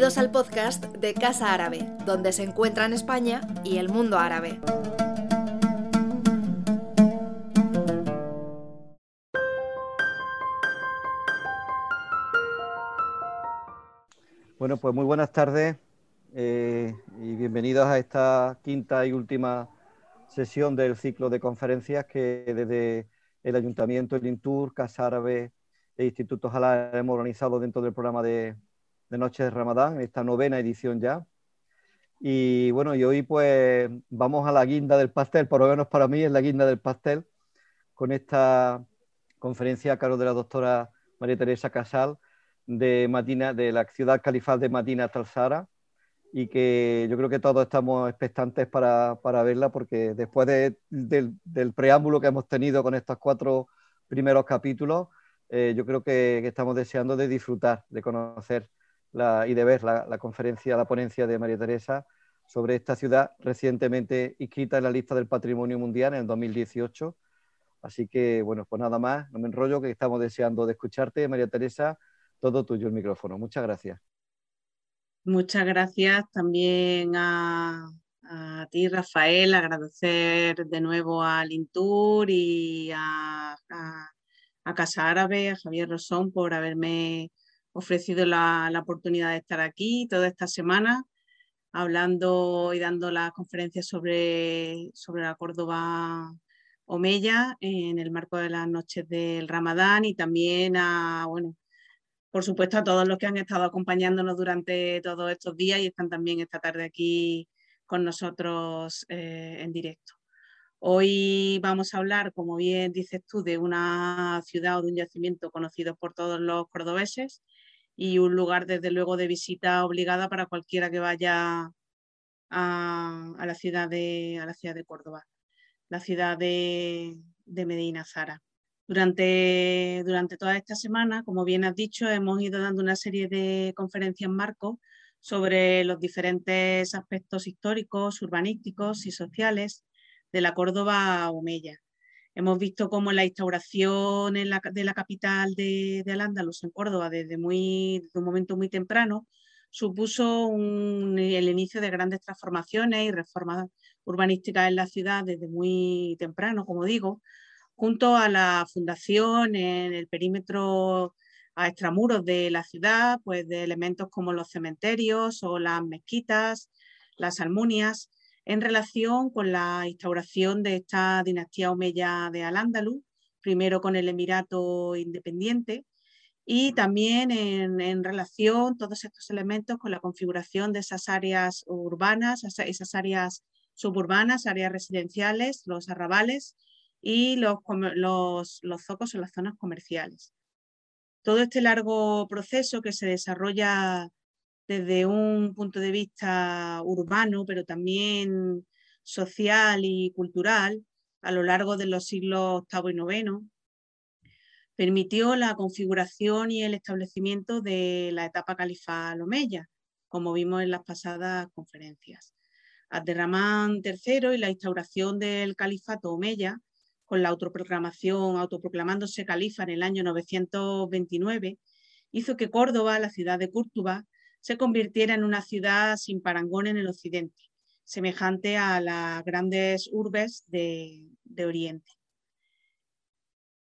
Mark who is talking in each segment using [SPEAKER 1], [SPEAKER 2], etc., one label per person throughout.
[SPEAKER 1] Bienvenidos al podcast de Casa Árabe, donde se encuentran España y el mundo árabe.
[SPEAKER 2] Bueno, pues muy buenas tardes eh, y bienvenidos a esta quinta y última sesión del ciclo de conferencias que desde el Ayuntamiento, el INTUR, Casa Árabe e Institutos Halal hemos organizado dentro del programa de, de Noche de Ramadán, esta novena edición ya. Y bueno, y hoy pues vamos a la guinda del pastel, por lo menos para mí es la guinda del pastel, con esta conferencia a cargo de la doctora María Teresa Casal de Madina, de la ciudad califal de Madina Talsara, y que yo creo que todos estamos expectantes para, para verla, porque después del, del, preámbulo que hemos tenido con estos cuatro primeros capítulos, eh, yo creo que, que, estamos deseando de disfrutar, de conocer y de ver la, conferencia, la ponencia de María Teresa sobre esta ciudad recientemente inscrita en la lista del Patrimonio Mundial en el 2018. Así que, bueno, pues nada más, no me enrollo, que estamos deseando de escucharte, María Teresa, todo tuyo el micrófono. Muchas gracias.
[SPEAKER 3] Muchas gracias también a, ti, Rafael, agradecer de nuevo al Intur y a, a Casa Árabe, a Javier Rosón por haberme ofrecido la, oportunidad de estar aquí toda esta semana hablando y dando las conferencias sobre, sobre la Córdoba Omeya en el marco de las noches del Ramadán y también a, bueno, por supuesto a todos los que han estado acompañándonos durante todos estos días y están también esta tarde aquí con nosotros eh, en directo. Hoy vamos a hablar, como bien dices tú, de una ciudad o de un yacimiento conocido por todos los cordobeses, y un lugar desde luego de visita obligada para cualquiera que vaya a, la, ciudad de, a la ciudad de Córdoba, la ciudad de, Medina Zara. Durante, durante toda esta semana, como bien has dicho, hemos ido dando una serie de conferencias marco sobre los diferentes aspectos históricos, urbanísticos y sociales de la Córdoba Omeya. Hemos visto cómo la instauración de la capital de, de Al-Ándalus en Córdoba desde, muy, un momento muy temprano supuso el inicio de grandes transformaciones y reformas urbanísticas en la ciudad desde muy temprano, como digo, junto a la fundación en el perímetro a extramuros de la ciudad, pues de elementos como los cementerios o las mezquitas, las almunias, en relación con la instauración de esta dinastía omeya de Al-Ándalus, primero con el Emirato Independiente y también en, relación todos estos elementos con la configuración de esas áreas urbanas, esas áreas suburbanas, áreas residenciales, los arrabales y los, los, los zocos o las zonas comerciales. Todo este largo proceso que se desarrolla desde un punto de vista urbano, pero también social y cultural a lo largo de los siglos VIII y IX, permitió la configuración y el establecimiento de la etapa califal omeya, como vimos en las pasadas conferencias. Abderramán III y la instauración del califato omeya, con la autoproclamación, autoproclamándose califa en el año 929, hizo que Córdoba, la ciudad de Córdoba, se convirtiera en una ciudad sin parangón en el occidente, semejante a las grandes urbes de, Oriente.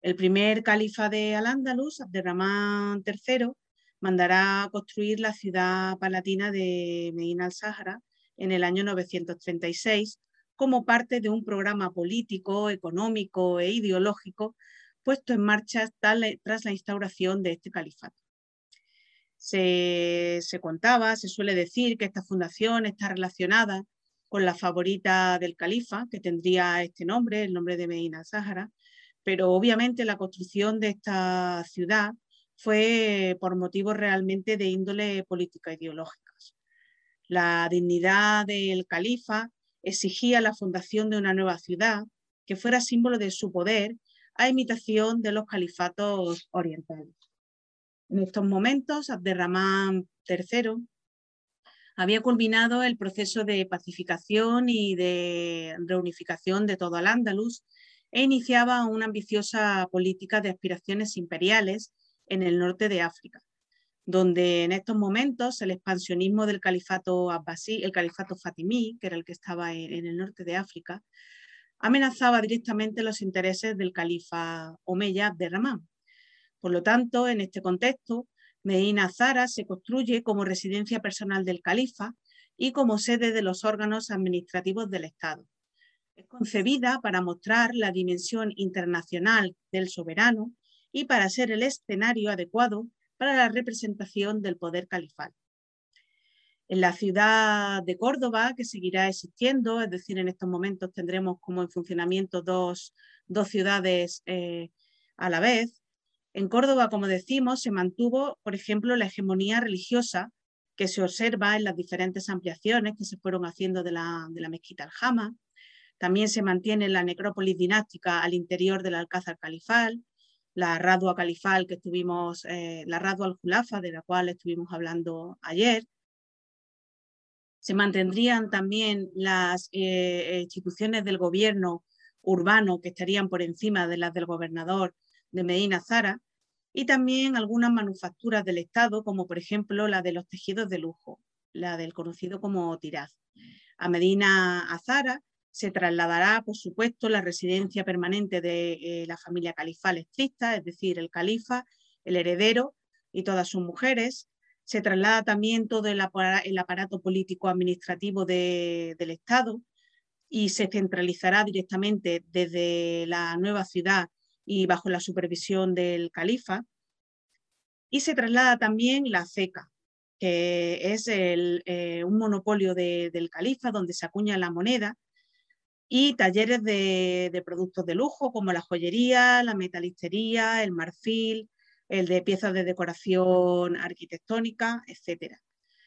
[SPEAKER 3] El primer califa de Al-Ándalus, Abderramán III, mandará construir la ciudad palatina de Medina al-Sahara en el año 936 como parte de un programa político, económico e ideológico puesto en marcha tras la instauración de este califato se, contaba, se suele decir que esta fundación está relacionada con la favorita del califa, que tendría este nombre, el nombre de Medina Sáhara, pero obviamente la construcción de esta ciudad fue por motivos realmente de índole política ideológicas. La dignidad del califa exigía la fundación de una nueva ciudad que fuera símbolo de su poder a imitación de los califatos orientales. En estos momentos, Abderramán III había culminado el proceso de pacificación y de reunificación de todo Al-Ándalus e iniciaba una ambiciosa política de aspiraciones imperiales en el norte de África, donde en estos momentos el expansionismo del califato abbasí, el califato fatimí, que era el que estaba en, el norte de África, amenazaba directamente los intereses del califa Omeya Abderramán. Por lo tanto, en este contexto, Medina Zara se construye como residencia personal del califa y como sede de los órganos administrativos del Estado. Es concebida para mostrar la dimensión internacional del soberano y para ser el escenario adecuado para la representación del poder califal. En la ciudad de Córdoba, que seguirá existiendo, es decir, en estos momentos tendremos como en funcionamiento dos, ciudades eh, a la vez, en Córdoba, como decimos, se mantuvo, por ejemplo, la hegemonía religiosa que se observa en las diferentes ampliaciones que se fueron haciendo de la, de mezquita Aljama. También se mantiene la necrópolis dinástica al interior del Alcázar Califal, la Radua Califal que estuvimos, eh, la Radua al-Julafa, de la cual estuvimos hablando ayer. Se mantendrían también las eh, instituciones del gobierno urbano que estarían por encima de las del gobernador de Medina Zara y también algunas manufacturas del Estado, como por ejemplo la de los tejidos de lujo, la del conocido como Tiraz. A Medina Azara se trasladará, por supuesto, la residencia permanente de eh, la familia califal estricta, es decir, el califa, el heredero y todas sus mujeres. Se traslada también todo el, aparato político-administrativo del Estado y se centralizará directamente desde la nueva ciudad y bajo la supervisión del califa. Y se traslada también la ceca, que es eh, un monopolio del califa donde se acuña la moneda y talleres de, productos de lujo como la joyería, la metalistería, el marfil, el de piezas de decoración arquitectónica, etc.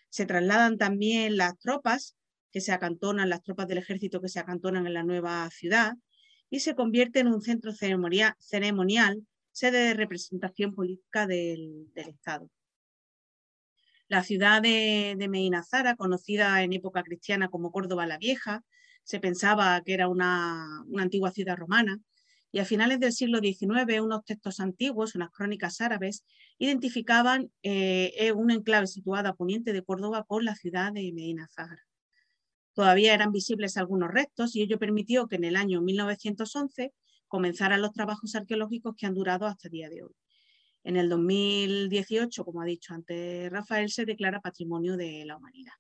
[SPEAKER 3] Se trasladan también las tropas que se acantonan, las tropas del ejército que se acantonan en la nueva ciudad y se convierte en un centro ceremonial, sede de representación política del, Estado. La ciudad de, Medina Zara, conocida en época cristiana como Córdoba la Vieja, se pensaba que era una, antigua ciudad romana, y a finales del siglo XIX unos textos antiguos, unas crónicas árabes, identificaban eh, un enclave situado a poniente de Córdoba con la ciudad de Medina Zahara. Todavía eran visibles algunos restos y ello permitió que en el año 1911 comenzaran los trabajos arqueológicos que han durado hasta el día de hoy. En el 2018, como ha dicho antes Rafael, se declara Patrimonio de la Humanidad.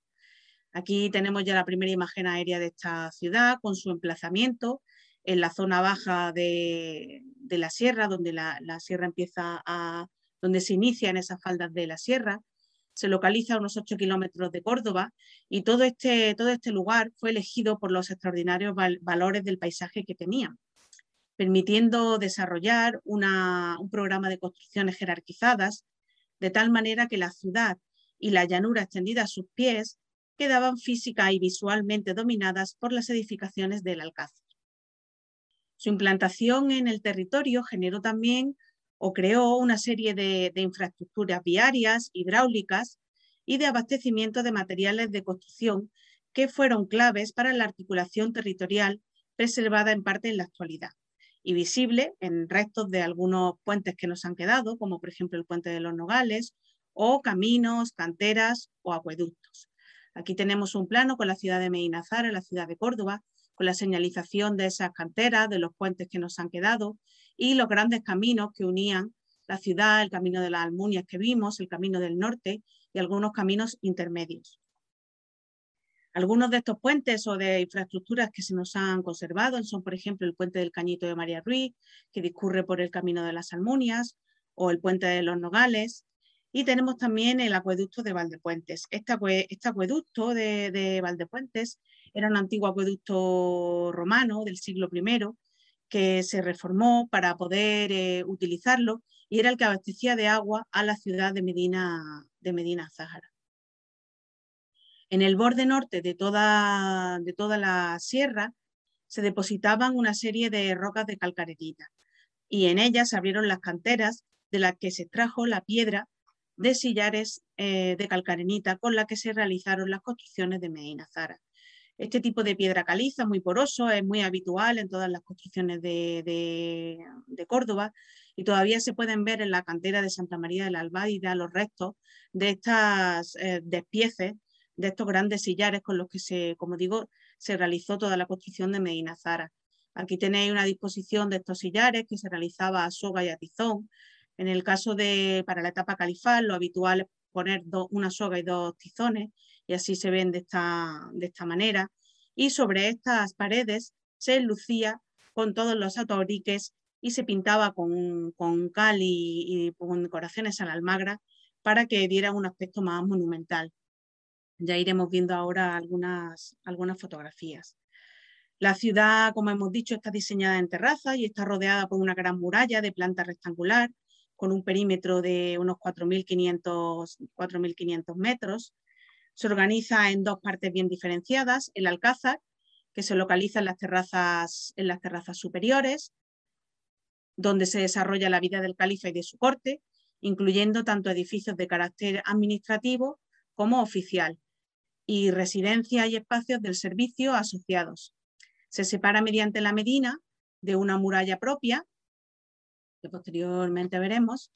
[SPEAKER 3] Aquí tenemos ya la primera imagen aérea de esta ciudad con su emplazamiento en la zona baja de, la sierra, donde la, sierra empieza a, donde se inician esas faldas de la sierra. Se localiza a unos 8 kilómetros de Córdoba y todo este, todo este lugar fue elegido por los extraordinarios valores del paisaje que tenía, permitiendo desarrollar un programa de construcciones jerarquizadas de tal manera que la ciudad y la llanura extendida a sus pies quedaban física y visualmente dominadas por las edificaciones del Alcázar. Su implantación en el territorio generó también o creó una serie de, infraestructuras viarias, hidráulicas y de abastecimiento de materiales de construcción que fueron claves para la articulación territorial preservada en parte en la actualidad y visible en restos de algunos puentes que nos han quedado, como por ejemplo el puente de los Nogales, o caminos, canteras o acueductos. Aquí tenemos un plano con la ciudad de Medina Zara, la ciudad de Córdoba, con la señalización de esas canteras, de los puentes que nos han quedado y los grandes caminos que unían la ciudad, el camino de las Almunias que vimos, el camino del norte y algunos caminos intermedios. Algunos de estos puentes o de infraestructuras que se nos han conservado son, por ejemplo, el puente del Cañito de María Ruiz, que discurre por el camino de las Almunias, o el puente de los Nogales, y tenemos también el acueducto de Valdepuentes. Este, este acueducto de, Valdepuentes era un antiguo acueducto romano del siglo I que se reformó para poder eh, utilizarlo y era el que abastecía de agua a la ciudad de Medina, de Medina Zahara. En el borde norte de toda, de toda la sierra se depositaban una serie de rocas de calcarerita y en ellas se abrieron las canteras de las que se extrajo la piedra de sillares eh, de calcarenita con la que se realizaron las construcciones de Medina Zara. Este tipo de piedra caliza, muy poroso, es muy habitual en todas las construcciones de, Córdoba y todavía se pueden ver en la cantera de Santa María de la Albaida los restos de estas eh, despieces, de estos grandes sillares con los que se, como digo, se realizó toda la construcción de Medina Zara. Aquí tenéis una disposición de estos sillares que se realizaba a soga y a tizón. En el caso de, para la etapa califal, lo habitual es poner una soga y dos tizones, y así se ven de esta, de esta manera. Y sobre estas paredes se lucía con todos los atauriques y se pintaba con, con cal y, con decoraciones a la almagra para que diera un aspecto más monumental. Ya iremos viendo ahora algunas, algunas fotografías. La ciudad, como hemos dicho, está diseñada en terraza y está rodeada por una gran muralla de planta rectangular con un perímetro de unos 4.500 metros. Se organiza en dos partes bien diferenciadas, el Alcázar, que se localiza en las terrazas, en las terrazas superiores, donde se desarrolla la vida del califa y de su corte, incluyendo tanto edificios de carácter administrativo como oficial, y residencias y espacios del servicio asociados. Se separa mediante la Medina de una muralla propia, que posteriormente veremos,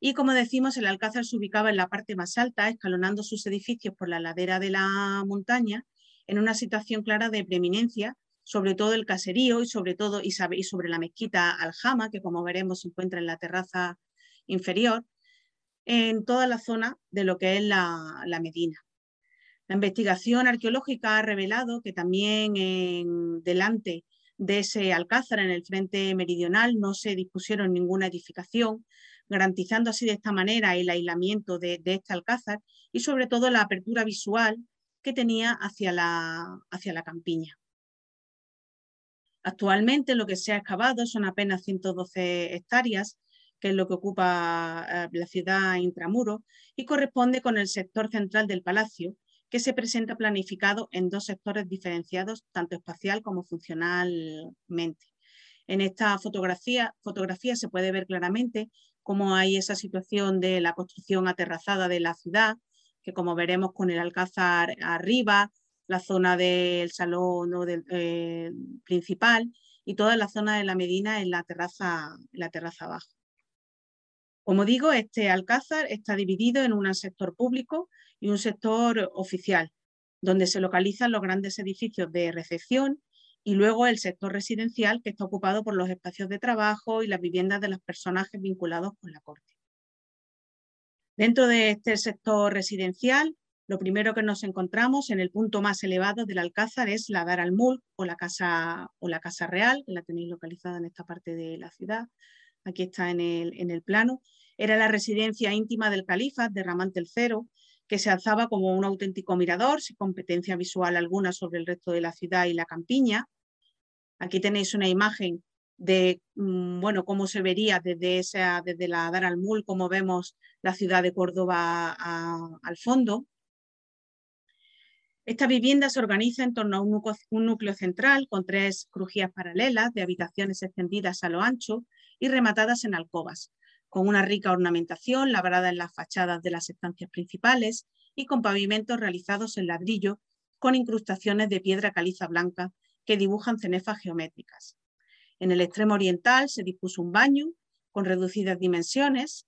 [SPEAKER 3] y como decimos, el Alcázar se ubicaba en la parte más alta, escalonando sus edificios por la ladera de la montaña, en una situación clara de preeminencia, sobre todo el caserío y sobre todo y sobre la mezquita Aljama, que como veremos se encuentra en la terraza inferior, en toda la zona de lo que es la Medina. La investigación arqueológica ha revelado que también en, delante de ese alcázar en el frente meridional no se dispusieron ninguna edificación, garantizando así de esta manera el aislamiento de, este alcázar y sobre todo la apertura visual que tenía hacia la, hacia la campiña. Actualmente lo que se ha excavado son apenas 112 hectáreas, que es lo que ocupa eh, la ciudad intramuro, y corresponde con el sector central del palacio, que se presenta planificado en dos sectores diferenciados, tanto espacial como funcionalmente. En esta fotografía, fotografía se puede ver claramente cómo hay esa situación de la construcción aterrazada de la ciudad, que como veremos con el alcázar arriba, la zona del salón eh, principal y toda la zona de la Medina en la terraza, en la terraza abajo. Como digo, este alcázar está dividido en un sector público y un sector oficial, donde se localizan los grandes edificios de recepción y luego el sector residencial que está ocupado por los espacios de trabajo y las viviendas de los personajes vinculados con la corte. Dentro de este sector residencial, lo primero que nos encontramos en el punto más elevado del Alcázar es la Dar al Mulk o la casa, o la casa Real, que la tenéis localizada en esta parte de la ciudad. Aquí está en el, en el plano. Era la residencia íntima del califa de Ramán III que se alzaba como un auténtico mirador, sin competencia visual alguna sobre el resto de la ciudad y la campiña. Aquí tenéis una imagen de mm, bueno, cómo se vería desde, esa, desde la Dar al Mul, cómo vemos la ciudad de Córdoba al fondo. Esta vivienda se organiza en torno a un núcleo, un núcleo, central con tres crujías paralelas de habitaciones extendidas a lo ancho y rematadas en alcobas, con una rica ornamentación labrada en las fachadas de las estancias principales y con pavimentos realizados en ladrillo con incrustaciones de piedra caliza blanca que dibujan cenefas geométricas. En el extremo oriental se dispuso un baño con reducidas dimensiones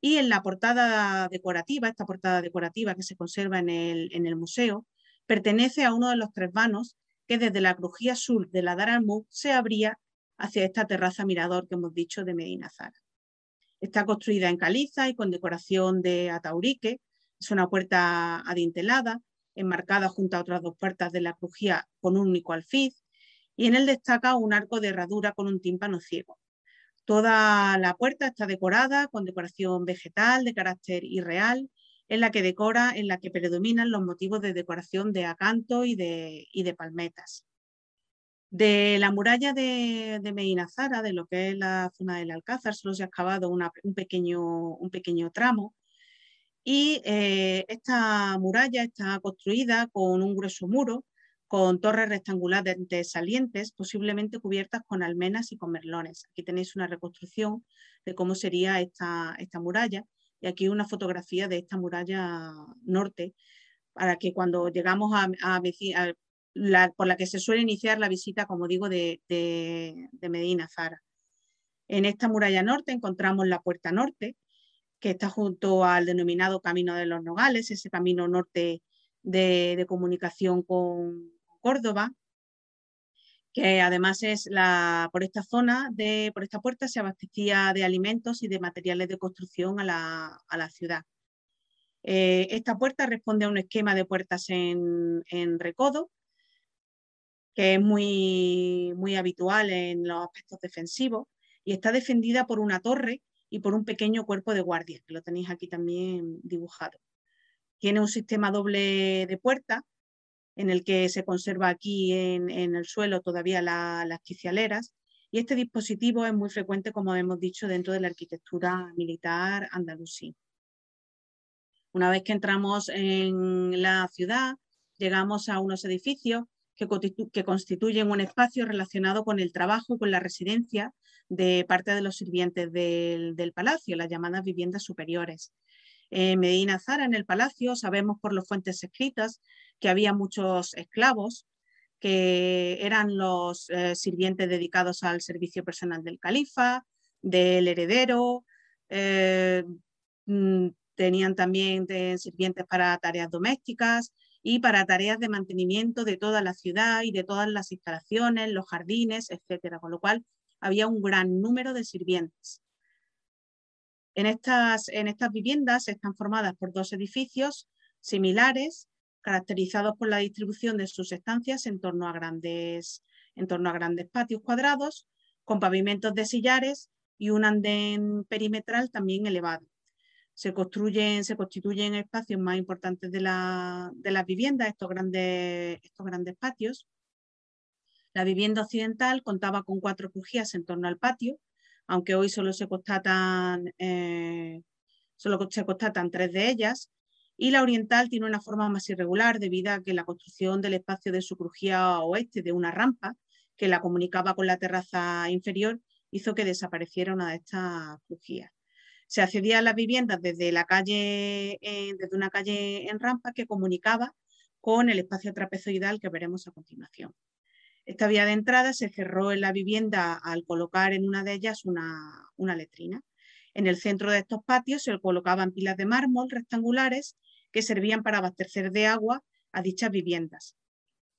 [SPEAKER 3] y en la portada decorativa, esta portada decorativa que se conserva en el, museo, pertenece a uno de los tres vanos que desde la crujía sur de la Dar se abría hacia esta terraza mirador que hemos dicho de Medina Zara. Está construida en caliza y con decoración de ataurique. Es una puerta adintelada, enmarcada junto a otras dos puertas de la crujía con un único alfiz, y en él destaca un arco de herradura con un tímpano ciego. Toda la puerta está decorada con decoración vegetal de carácter irreal, en la que decora, en la que predominan los motivos de decoración de acanto y de, y de palmetas. De la muralla de, de Medina Zara, de lo que es la zona del Alcázar, solo se ha excavado un, pequeño, un pequeño tramo y eh, esta muralla está construida con un grueso muro, con torres rectangulares salientes, posiblemente cubiertas con almenas y con merlones. Aquí tenéis una reconstrucción de cómo sería esta, esta muralla y aquí una fotografía de esta muralla norte para que cuando llegamos a, a, por la que se suele iniciar la visita, como digo, de, Medina Zara. En esta muralla norte encontramos la puerta norte, que está junto al denominado Camino de los Nogales, ese camino norte de, comunicación con Córdoba, que además es la, por esta zona, de, por esta puerta se abastecía de alimentos y de materiales de construcción a la, ciudad. Eh, esta puerta responde a un esquema de puertas en recodo, que es muy, muy habitual en los aspectos defensivos, y está defendida por una torre y por un pequeño cuerpo de guardia, que lo tenéis aquí también dibujado. Tiene un sistema doble de puerta en el que se conserva aquí en, el suelo todavía las quicialeras y este dispositivo es muy frecuente, como hemos dicho, dentro de la arquitectura militar andalusí. Una vez que entramos en la ciudad, llegamos a unos edificios que, constituyen un espacio relacionado con el trabajo y con la residencia de parte de los sirvientes del, palacio, las llamadas viviendas superiores. En Medina Zara, en el palacio, sabemos por las fuentes escritas que había muchos esclavos que eran los eh, sirvientes dedicados al servicio personal del califa, del heredero, eh, mm, tenían también sirvientes para tareas domésticas, y para tareas de mantenimiento de toda la ciudad y de todas las instalaciones, los jardines, etcétera, con lo cual había un gran número de sirvientes. En estas, en estas viviendas están formadas por dos edificios similares, caracterizados por la distribución de sus estancias en torno a grandes, en torno a grandes patios cuadrados, con pavimentos de sillares y un andén perimetral también elevado se construyen, se constituyen espacios más importantes de, la, las viviendas, estos grandes, estos grandes patios. La vivienda occidental contaba con cuatro crujías en torno al patio, aunque hoy solo se constatan, eh, solo se constatan tres de ellas, y la oriental tiene una forma más irregular debido a que la construcción del espacio de su crujía oeste de una rampa que la comunicaba con la terraza inferior hizo que desapareciera una de estas crujías se accedía a las viviendas desde, la calle, eh, desde una calle en rampa que comunicaba con el espacio trapezoidal que veremos a continuación. Esta vía de entrada se cerró en la vivienda al colocar en una de ellas una, una letrina. En el centro de estos patios se colocaban pilas de mármol rectangulares que servían para abastecer de agua a dichas viviendas.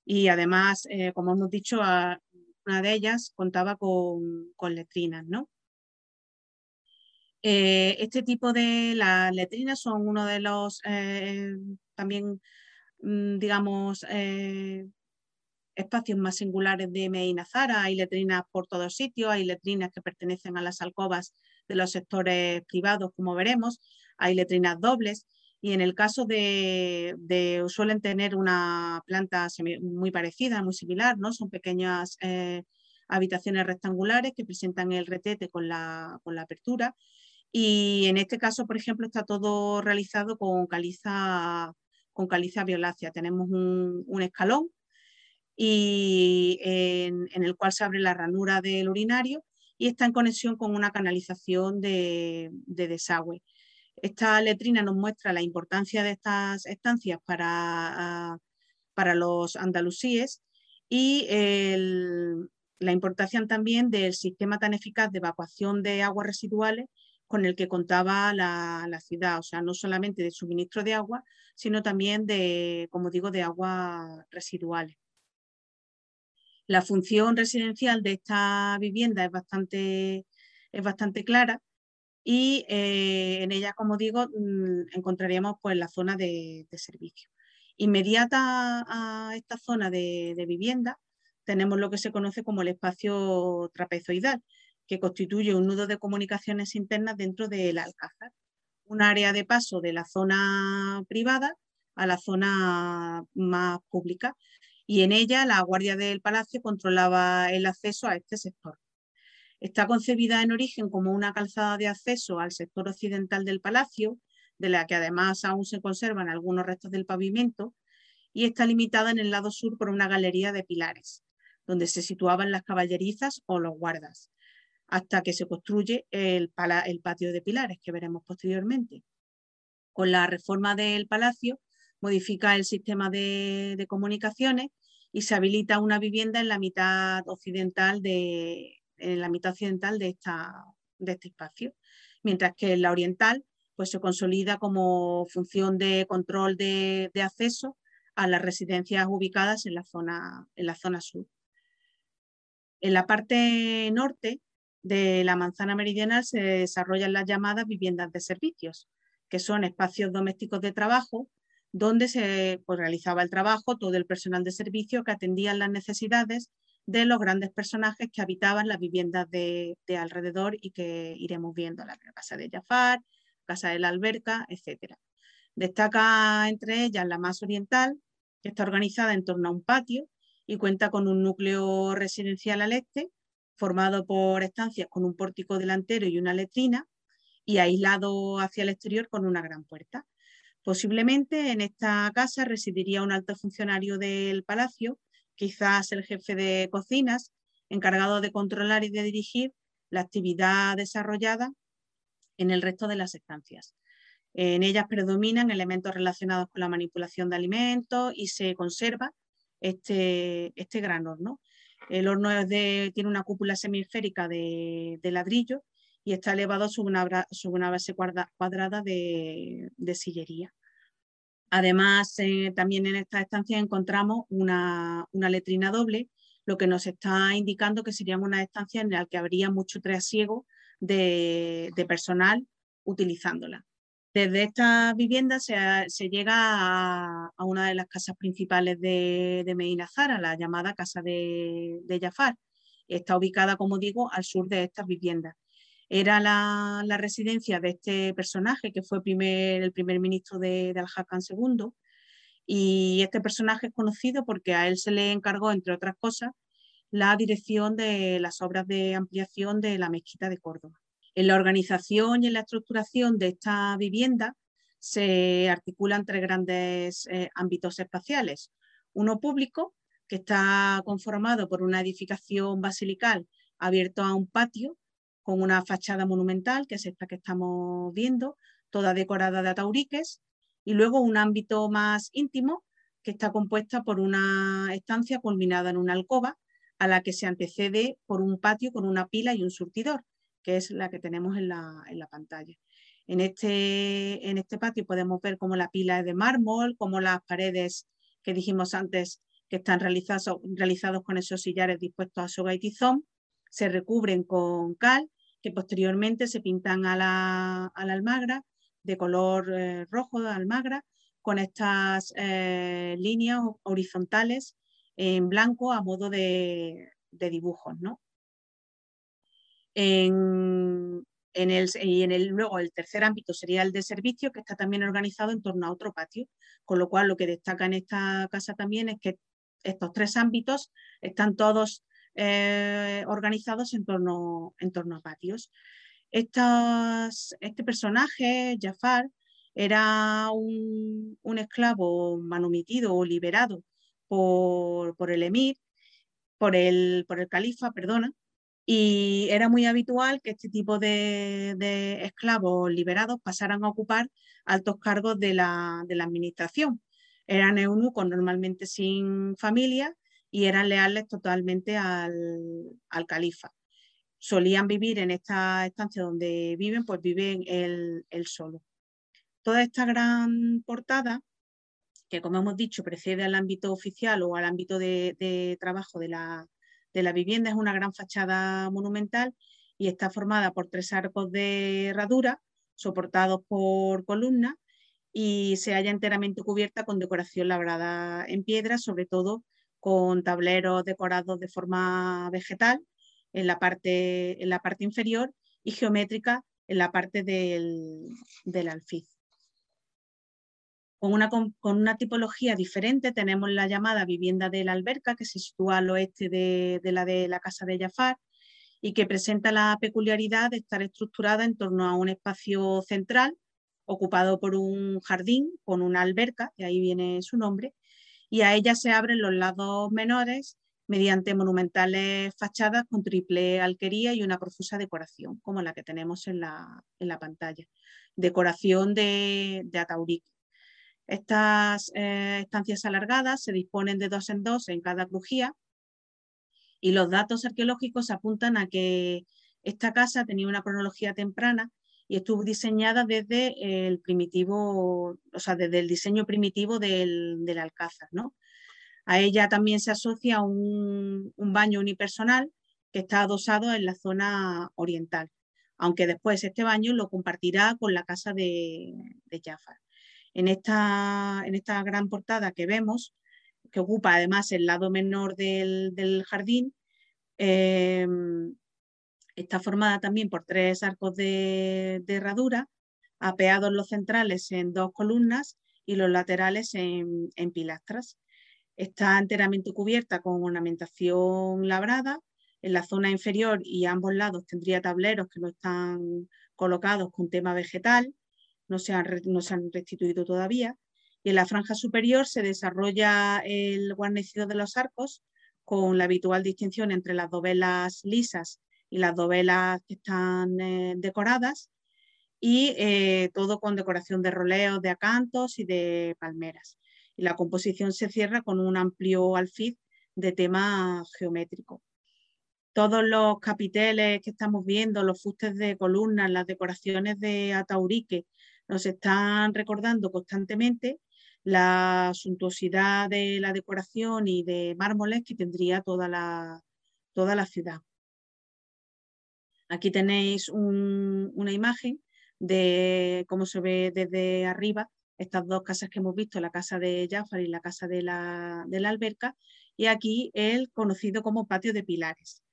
[SPEAKER 3] Y además, eh, como hemos dicho, una de ellas contaba con, con letrinas. ¿no? Eh, este tipo de las letrinas son uno de los eh, también, mm, digamos, eh, espacios más singulares de Medina Zara. Hay letrinas por todos sitios, hay letrinas que pertenecen a las alcobas de los sectores privados, como veremos, hay letrinas dobles y en el caso de, suelen tener una planta muy parecida, muy similar, ¿no? Son pequeñas habitaciones rectangulares que presentan el retete con la, con la apertura y en este caso, por ejemplo, está todo realizado con caliza, con caliza violácea. Tenemos un, escalón y en, el cual se abre la ranura del urinario y está en conexión con una canalización de, desagüe. Esta letrina nos muestra la importancia de estas estancias para, para los andalusíes y la importancia también del sistema tan eficaz de evacuación de aguas residuales con el que contaba la, ciudad, o sea, no solamente de suministro de agua, sino también de, como digo, de aguas residuales. La función residencial de esta vivienda es bastante, es bastante clara y eh, en ella, como digo, mm, encontraríamos pues, la zona de, servicio. Inmediata a esta zona de vivienda tenemos lo que se conoce como el espacio trapezoidal, que constituye un nudo de comunicaciones internas dentro del Alcázar, un área de paso de la zona privada a la zona más pública y en ella la Guardia del Palacio controlaba el acceso a este sector. Está concebida en origen como una calzada de acceso al sector occidental del palacio, de la que además aún se conservan algunos restos del pavimento, y está limitada en el lado sur por una galería de pilares, donde se situaban las caballerizas o los guardas hasta que se construye el, patio de pilares, que veremos posteriormente. Con la reforma del palacio modifica el sistema de, comunicaciones y se habilita una vivienda en la mitad occidental de, en la mitad occidental de, esta, de este espacio, mientras que en la oriental pues, se consolida como función de control de, acceso a las residencias ubicadas en la, zona, en la zona sur. En la parte norte de la manzana meridional se desarrollan las llamadas viviendas de servicios, que son espacios domésticos de trabajo donde se pues, realizaba el trabajo todo el personal de servicio que atendían las necesidades de los grandes personajes que habitaban las viviendas de, alrededor y que iremos viendo, la casa de Jafar, casa de la alberca, etc. Destaca entre ellas la más oriental, que está organizada en torno a un patio y cuenta con un núcleo residencial al este, formado por estancias con un pórtico delantero y una letrina, y aislado hacia el exterior con una gran puerta. Posiblemente en esta casa residiría un alto funcionario del palacio, quizás el jefe de cocinas, encargado de controlar y de dirigir la actividad desarrollada en el resto de las estancias. En ellas predominan elementos relacionados con la manipulación de alimentos y se conserva este, este gran horno. El horno tiene una cúpula semisférica de, de ladrillo y está elevado sobre una, base cuadrada de, sillería. Además, eh, también en esta estancia encontramos una, letrina doble, lo que nos está indicando que sería una estancia en la que habría mucho trasiego de, personal utilizándola. Desde esta vivienda se, llega a, una de las casas principales de, de Medina Zara, la llamada Casa de, de Jafar. Está ubicada, como digo, al sur de estas viviendas era la, residencia de este personaje que fue el primer ministro de, de Al-Hakam II. Y este personaje es conocido porque a él se le encargó, entre otras cosas, la dirección de las obras de ampliación de la mezquita de Córdoba. En la organización y en la estructuración de esta vivienda se articulan tres grandes eh, ámbitos espaciales. Uno público, que está conformado por una edificación basilical abierto a un patio con una fachada monumental, que es esta que estamos viendo, toda decorada de atauriques, y luego un ámbito más íntimo, que está compuesta por una estancia culminada en una alcoba, a la que se antecede por un patio con una pila y un surtidor, que es la que tenemos en la, pantalla. En este, en este patio podemos ver cómo la pila es de mármol, como las paredes que dijimos antes que están realizados, realizados con esos sillares dispuestos a soga y tizón, se recubren con cal que posteriormente se pintan a la, almagra de color eh, rojo de almagra con estas eh, líneas horizontales en blanco a modo de, dibujos. ¿no? En, el, y en el, luego el tercer ámbito sería el de servicio, que está también organizado en torno a otro patio, con lo cual lo que destaca en esta casa también es que estos tres ámbitos están todos eh, organizados en torno, en torno a patios. este personaje, Jafar, era un, esclavo manumitido o liberado por, el emir, por el, por el califa, perdona, y era muy habitual que este tipo de, esclavos liberados pasaran a ocupar altos cargos de la, de administración. Eran eunucos normalmente sin familia y eran leales totalmente al, califa. Solían vivir en esta estancia donde viven, pues viven él, solo. Toda esta gran portada, que como hemos dicho precede al ámbito oficial o al ámbito de, trabajo de la, de la vivienda, es una gran fachada monumental y está formada por tres arcos de herradura soportados por columnas y se halla enteramente cubierta con decoración labrada en piedra, sobre todo con tableros decorados de forma vegetal en la parte, en la parte inferior y geométrica en la parte del, del alfiz. Con una, con una, tipología diferente tenemos la llamada vivienda de la alberca, que se sitúa al oeste de, de, la de la casa de Jafar y que presenta la peculiaridad de estar estructurada en torno a un espacio central ocupado por un jardín con una alberca, de ahí viene su nombre, y a ella se abren los lados menores mediante monumentales fachadas con triple alquería y una profusa decoración, como la que tenemos en la, pantalla. Decoración de, de Estas eh, estancias alargadas se disponen de dos en dos en cada crujía Y los datos arqueológicos apuntan a que esta casa tenía una cronología temprana y estuvo diseñada desde el primitivo, o sea, desde el diseño primitivo del, alcázar, ¿no? A ella también se asocia un, baño unipersonal que está adosado en la zona oriental, aunque después este baño lo compartirá con la casa de, de Jafar. En esta, en esta gran portada que vemos, que ocupa además el lado menor del, jardín, em, está formada también por tres arcos de, herradura, apeados los centrales en dos columnas y los laterales en, pilastras. Está enteramente cubierta con ornamentación labrada. En la zona inferior y ambos lados tendría tableros que no están colocados con tema vegetal, no se han, no se han restituido todavía. Y en la franja superior se desarrolla el guarnecido de los arcos con la habitual distinción entre las dovelas lisas y las dovelas que están eh, decoradas y eh, todo con decoración de roleos, de acantos y de palmeras. Y la composición se cierra con un amplio alfiz de tema geométrico. Todos los capiteles que estamos viendo, los fustes de columnas, las decoraciones de ataurique, nos están recordando constantemente la suntuosidad de la decoración y de mármoles que tendría toda la, toda la ciudad. Aquí tenéis una imagen de cómo se ve desde arriba estas dos casas que hemos visto, la casa de Jafar y la casa de la, de la alberca, y aquí el conocido como patio de pilares.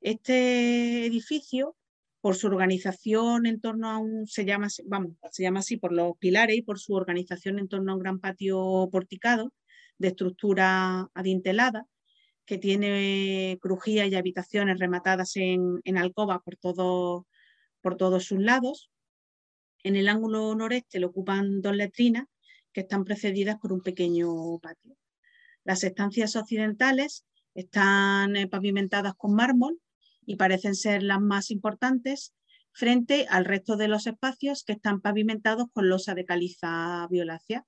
[SPEAKER 3] Este edificio, por su organización en torno a un, se llama, vamos, se llama así por los pilares y por su organización en torno a un gran patio porticado de estructura adintelada, que tiene crujías y habitaciones rematadas en, alcoba por, por todos sus lados. En el ángulo noreste lo ocupan dos letrinas que están precedidas por un pequeño patio. Las estancias occidentales están eh, pavimentadas con mármol y parecen ser las más importantes frente al resto de los espacios que están pavimentados con losa de caliza violácea,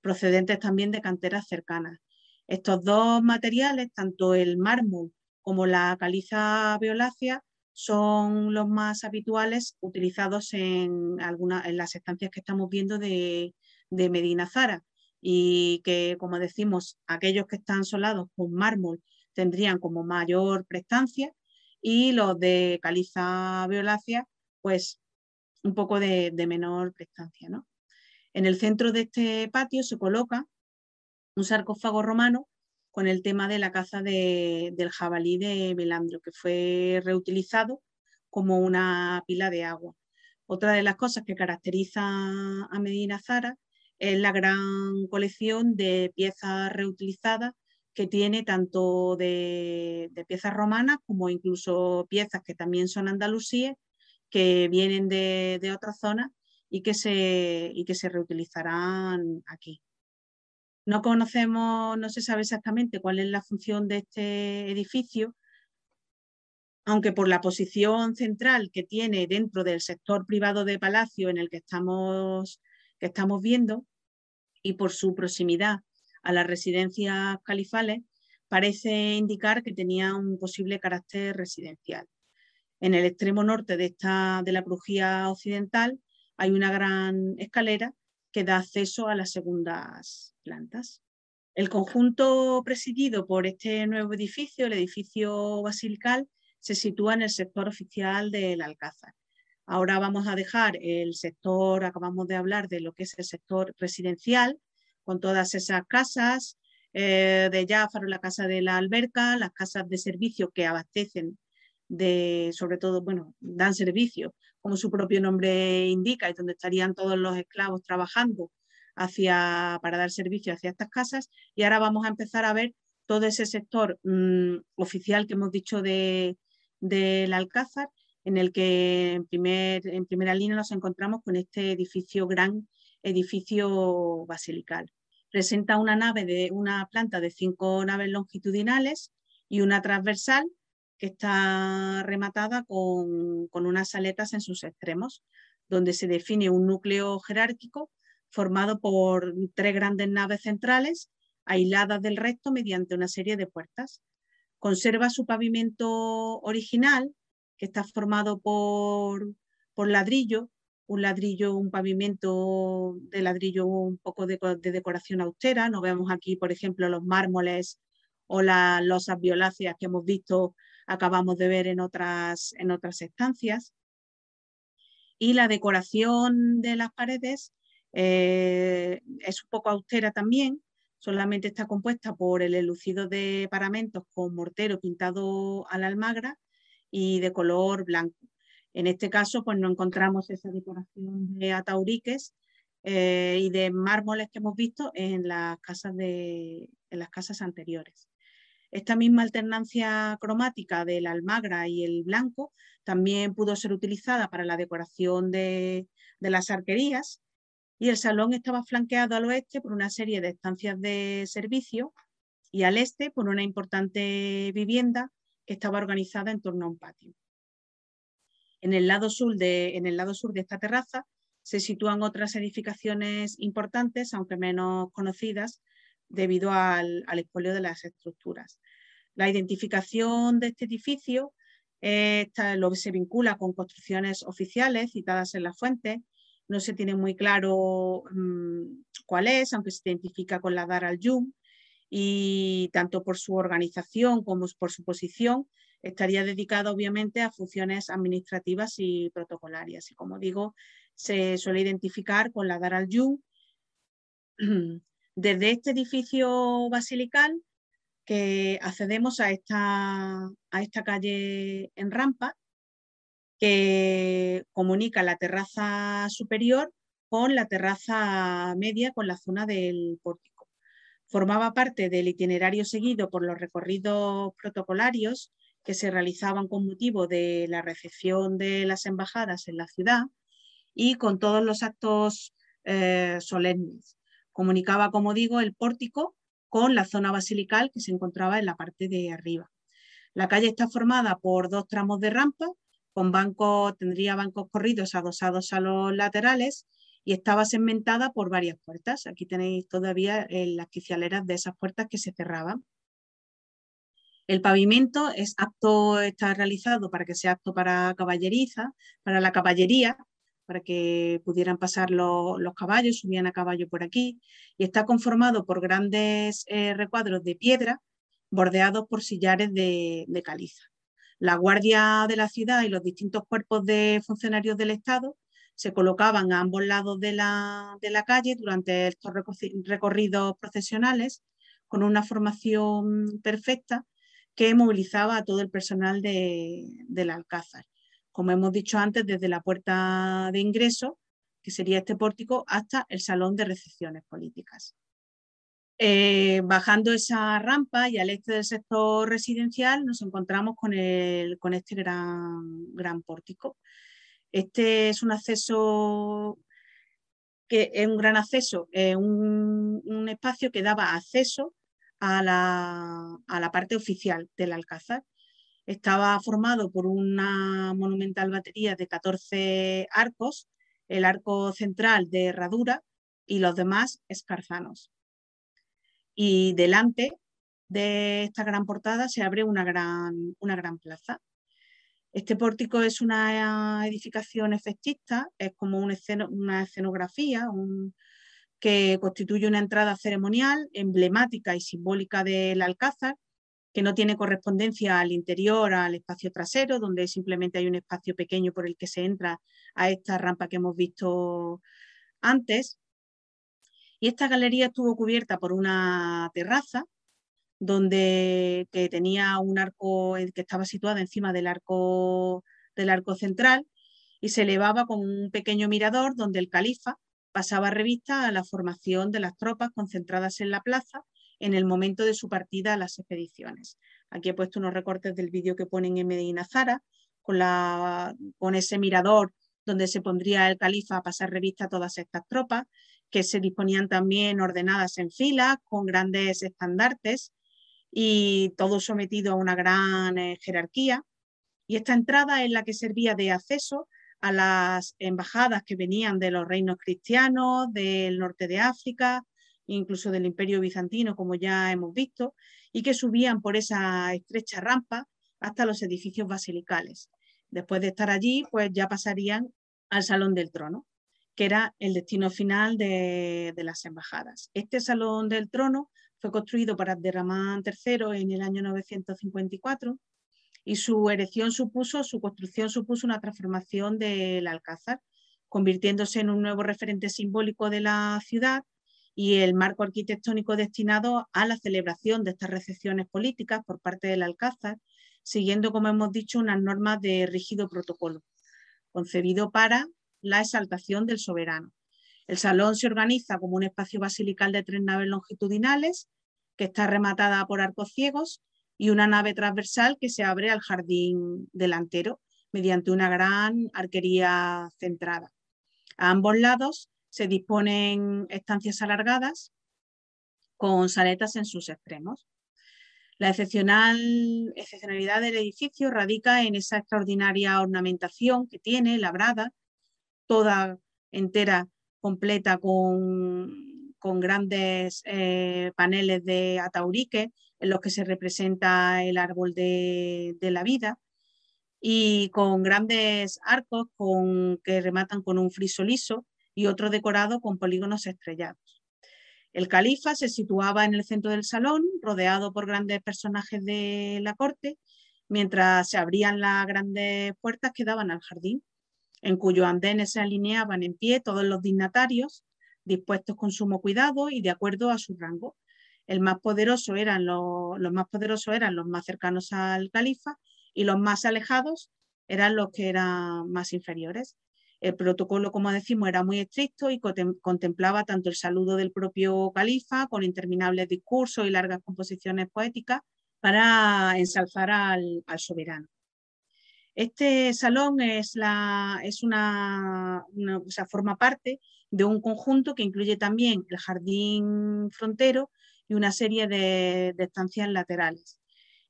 [SPEAKER 3] procedentes también de canteras cercanas. Estos dos materiales, tanto el mármol como la caliza violácea, son los más habituales utilizados en, en las estancias que estamos viendo de, Medina Zara y que, como decimos, aquellos que están solados con mármol tendrían como mayor prestancia y los de caliza violácea, pues un poco de, de menor prestancia. ¿no? En el centro de este patio se coloca un sarcófago romano con el tema de la caza del jabalí de Melandro, que fue reutilizado como una pila de agua. Otra de las cosas que caracteriza a Medina Zara es la gran colección de piezas reutilizadas que tiene tanto de, piezas romanas como incluso piezas que también son andalusíes, que vienen de, de otras zonas y que, se, y que se reutilizarán aquí. No conocemos, no se sabe exactamente cuál es la función de este edificio, aunque por la posición central que tiene dentro del sector privado de Palacio en el que estamos, que estamos viendo y por su proximidad a las residencias califales, parece indicar que tenía un posible carácter residencial. En el extremo norte de, esta, de la crujía occidental hay una gran escalera que da acceso a las segundas plantas. El conjunto presidido por este nuevo edificio, el edificio basilical, se sitúa en el sector oficial del Alcázar. Ahora vamos a dejar el sector, acabamos de hablar de lo que es el sector residencial, con todas esas casas eh, de Jafar, la casa de la alberca, las casas de servicio que abastecen de, sobre todo, bueno, dan servicio, como su propio nombre indica, y donde estarían todos los esclavos trabajando hacia, para dar servicio hacia estas casas. Y ahora vamos a empezar a ver todo ese sector mm, oficial que hemos dicho del Alcázar, en el que en, primer, en primera línea nos encontramos con este edificio, gran edificio basilical. Presenta una nave de una planta de cinco naves longitudinales y una transversal que está rematada con, con unas aletas en sus extremos, donde se define un núcleo jerárquico formado por tres grandes naves centrales aisladas del resto mediante una serie de puertas. Conserva su pavimento original, que está formado por, por ladrillo, un ladrillo, un pavimento de ladrillo un poco de, decoración austera. Nos vemos aquí, por ejemplo, los mármoles o las losas violáceas que hemos visto, acabamos de ver en otras, en otras estancias. Y la decoración de las paredes eh, es un poco austera también, solamente está compuesta por el elucido de paramentos con mortero pintado a la almagra y de color blanco. En este caso, pues no encontramos esa decoración de atauriques eh, y de mármoles que hemos visto en las, casas de, en las casas anteriores. Esta misma alternancia cromática del almagra y el blanco también pudo ser utilizada para la decoración de, de las arquerías y el salón estaba flanqueado al oeste por una serie de estancias de servicio y al este por una importante vivienda que estaba organizada en torno a un patio. En el lado sur de, esta terraza se sitúan otras edificaciones importantes, aunque menos conocidas, debido al, al expolio de las estructuras. La identificación de este edificio eh, se vincula con construcciones oficiales citadas en las fuentes. No se tiene muy claro mm, cuál es, aunque se identifica con la Dar al-Yum, y tanto por su organización como por su posición estaría dedicado obviamente a funciones administrativas y protocolarias. Y como digo, se suele identificar con la Dar al-Yum. Desde este edificio basilical que accedemos a esta, a esta calle en rampa que comunica la terraza superior con la terraza media con la zona del pórtico. Formaba parte del itinerario seguido por los recorridos protocolarios que se realizaban con motivo de la recepción de las embajadas en la ciudad y con todos los actos eh, solemnes. Comunicaba, como digo, el pórtico con la zona basilical que se encontraba en la parte de arriba. La calle está formada por dos tramos de rampa, con bancos, tendría bancos corridos adosados a los laterales y estaba segmentada por varias puertas. Aquí tenéis todavía eh, las quicialeras de esas puertas que se cerraban. El pavimento es apto, está realizado para que sea apto para caballeriza, para la caballería, para que pudieran pasar los, caballos, subían a caballo por aquí, y está conformado por grandes eh, recuadros de piedra bordeados por sillares de, caliza. La guardia de la ciudad y los distintos cuerpos de funcionarios del Estado se colocaban a ambos lados de la, de la calle durante estos recorridos procesionales con una formación perfecta que movilizaba a todo el personal de, del Alcázar. Como hemos dicho antes, desde la puerta de ingreso, que sería este pórtico, hasta el salón de recepciones políticas. Eh, bajando esa rampa y al este del sector residencial nos encontramos con, el, con este gran, gran pórtico. Este es un acceso que es un gran acceso, un, un, espacio que daba acceso a la, parte oficial del Alcázar. Estaba formado por una monumental batería de 14 arcos, el arco central de herradura y los demás escarzanos. Y delante de esta gran portada se abre una gran, una gran plaza. Este pórtico es una edificación efectista, es como una escenografía, un, que constituye una entrada ceremonial emblemática y simbólica del Alcázar, que no tiene correspondencia al interior, al espacio trasero, donde simplemente hay un espacio pequeño por el que se entra a esta rampa que hemos visto antes. Y esta galería estuvo cubierta por una terraza donde que tenía un arco que estaba situada encima del arco del arco central y se elevaba con un pequeño mirador donde el califa pasaba revista a la formación de las tropas concentradas en la plaza en el momento de su partida a las expediciones. Aquí he puesto unos recortes del vídeo que ponen en Medina Zara, con, con ese mirador donde se pondría el califa a pasar revista a todas estas tropas, que se disponían también ordenadas en fila, con grandes estandartes y todo sometido a una gran eh, jerarquía. Y esta entrada es la que servía de acceso a las embajadas que venían de los reinos cristianos, del norte de África, incluso del Imperio Bizantino, como ya hemos visto, y que subían por esa estrecha rampa hasta los edificios basilicales. Después de estar allí, pues ya pasarían al Salón del Trono, que era el destino final de, las embajadas. Este Salón del Trono fue construido por Abderramán III en el año 954 y su erección supuso, su construcción supuso una transformación del Alcázar, convirtiéndose en un nuevo referente simbólico de la ciudad y el marco arquitectónico destinado a la celebración de estas recepciones políticas por parte del Alcázar, siguiendo, como hemos dicho, unas normas de rígido protocolo, concebido para la exaltación del soberano. El salón se organiza como un espacio basilical de tres naves longitudinales, que está rematada por arcos ciegos, y una nave transversal que se abre al jardín delantero mediante una gran arquería centrada. A ambos lados se disponen estancias alargadas con saletas en sus extremos. La excepcional, excepcionalidad del edificio radica en esa extraordinaria ornamentación que tiene, labrada, toda entera, completa, con, con grandes eh, paneles de ataurique en los que se representa el árbol de, la vida y con grandes arcos con, que rematan con un friso liso y otro decorado con polígonos estrellados. El califa se situaba en el centro del salón, rodeado por grandes personajes de la corte, mientras se abrían las grandes puertas que daban al jardín, en cuyo andenes se alineaban en pie todos los dignatarios, dispuestos con sumo cuidado y de acuerdo a su rango. El más poderoso eran los, los más poderosos eran los más cercanos al califa y los más alejados eran los que eran más inferiores. El protocolo, como decimos, era muy estricto y contemplaba tanto el saludo del propio califa con interminables discursos y largas composiciones poéticas para ensalzar al, soberano. Este salón es, la, es una, forma parte de un conjunto que incluye también el jardín frontero y una serie de estancias laterales.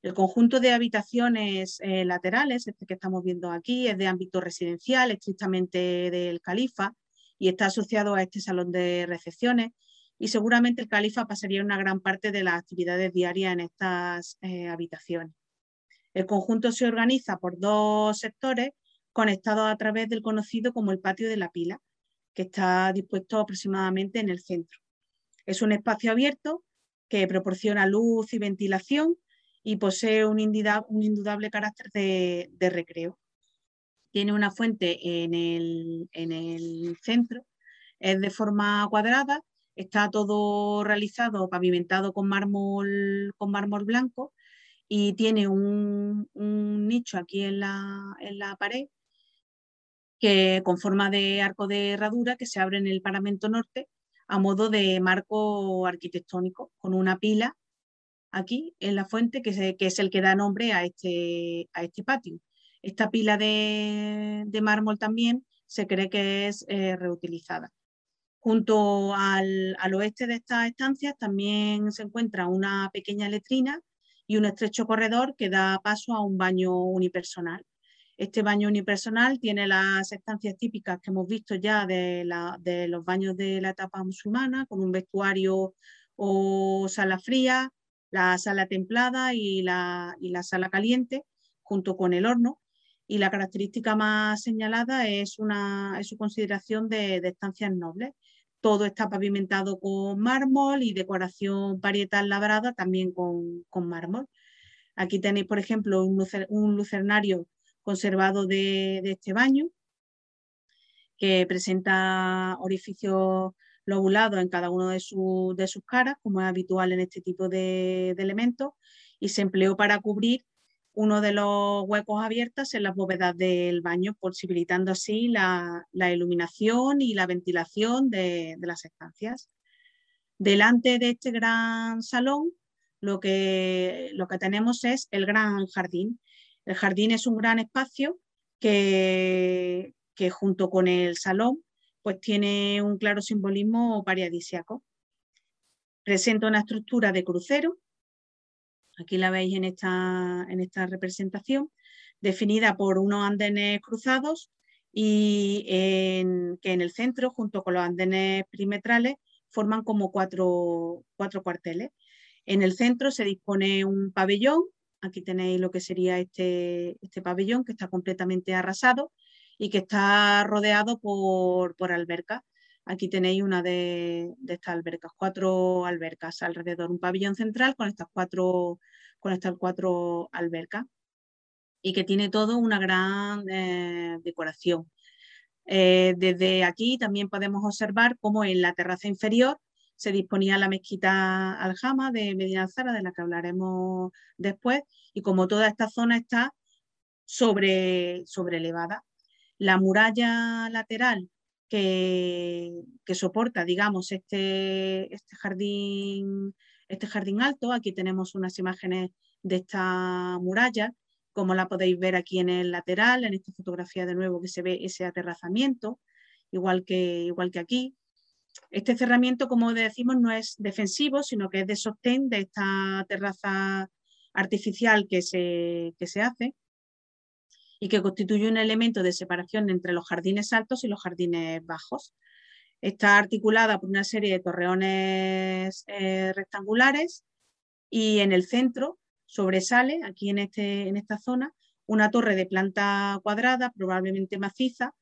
[SPEAKER 3] El conjunto de habitaciones eh, laterales, este que estamos viendo aquí, es de ámbito residencial, estrictamente del califa, y está asociado a este salón de recepciones. Y seguramente el califa pasaría una gran parte de las actividades diarias en estas eh, habitaciones. El conjunto se organiza por dos sectores conectados a través del conocido como el patio de la pila, que está dispuesto aproximadamente en el centro. Es un espacio abierto que proporciona luz y ventilación y posee un, indudable carácter de, recreo. Tiene una fuente en el, centro, es de forma cuadrada, está todo realizado, pavimentado con mármol, con mármol blanco y tiene un, nicho aquí en la, en la, pared que con forma de arco de herradura que se abre en el paramento norte a modo de marco arquitectónico con una pila aquí en la fuente, que, es el que da nombre a este, a este patio. Esta pila de, mármol también se cree que es eh, reutilizada. Junto al, oeste de estas estancias también se encuentra una pequeña letrina y un estrecho corredor que da paso a un baño unipersonal. Este baño unipersonal tiene las estancias típicas que hemos visto ya de, de los baños de la etapa musulmana, con un vestuario o sala fría, la sala templada y la, sala caliente junto con el horno. Y la característica más señalada es, una, su consideración de, estancias nobles. Todo está pavimentado con mármol y decoración parietal labrada también con, mármol. Aquí tenéis, por ejemplo, un, lucernario conservado de, de, este baño que presenta orificios lobulado en cada uno de, de, sus caras, como es habitual en este tipo de, elementos, y se empleó para cubrir uno de los huecos abiertos en las bóvedas del baño, posibilitando así la, iluminación y la ventilación de, las estancias. Delante de este gran salón, lo que, lo que tenemos es el gran jardín. El jardín es un gran espacio que, junto con el salón pues tiene un claro simbolismo paradisiaco. Presenta una estructura de crucero, aquí la veis en esta, en esta representación, definida por unos andenes cruzados y que en el centro, junto con los andenes perimetrales, forman como cuatro, cuatro cuarteles. En el centro se dispone un pabellón, aquí tenéis lo que sería este, este pabellón que está completamente arrasado y que está rodeado por, por albercas. Aquí tenéis una de, estas albercas, cuatro albercas alrededor, un pabellón central con estas cuatro, con estas cuatro albercas y que tiene todo una gran eh, decoración. Eh, desde aquí también podemos observar cómo en la terraza inferior se disponía la mezquita Aljama de Medina Zara, de la que hablaremos después, y como toda esta zona está sobre, sobre elevada. La muralla lateral que, que soporta, digamos, este, este, jardín, este jardín alto, aquí tenemos unas imágenes de esta muralla, como la podéis ver aquí en el lateral, en esta fotografía de nuevo que se ve ese aterrazamiento, igual que, igual que aquí. Este cerramiento, como decimos, no es defensivo, sino que es de sostén de esta terraza artificial que se, que se hace y que constituye un elemento de separación entre los jardines altos y los jardines bajos. Está articulada por una serie de torreones eh, rectangulares y en el centro sobresale, aquí en, este, en esta zona, una torre de planta cuadrada, probablemente maciza,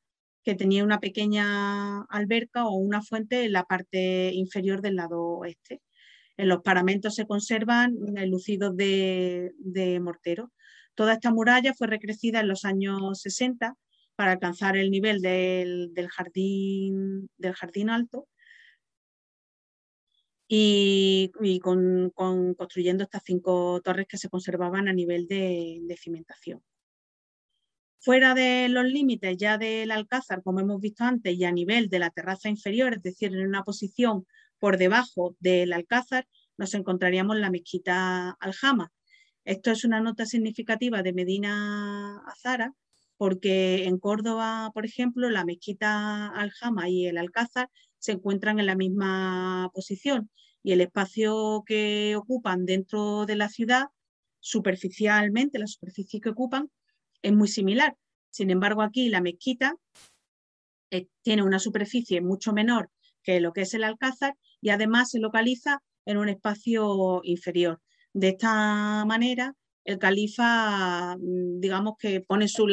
[SPEAKER 3] que tenía una pequeña alberca o una fuente en la parte inferior del lado oeste. En los paramentos se conservan lucidos de, mortero. Toda esta muralla fue recrecida en los años 60 para alcanzar el nivel del, jardín, alto y, con, construyendo estas cinco torres que se conservaban a nivel de, cimentación. Fuera de los límites ya del alcázar, como hemos visto antes, y a nivel de la terraza inferior, es decir, en una posición por debajo del alcázar, nos encontraríamos la mezquita Aljama, esto es una nota significativa de Medina Azara, porque en Córdoba, por ejemplo, la mezquita Aljama y el Alcázar se encuentran en la misma posición y el espacio que ocupan dentro de la ciudad, superficialmente, la superficie que ocupan, es muy similar. Sin embargo, aquí la mezquita eh, tiene una superficie mucho menor que lo que es el Alcázar y además se localiza en un espacio inferior. De esta manera, el califa, mm, digamos que pone su,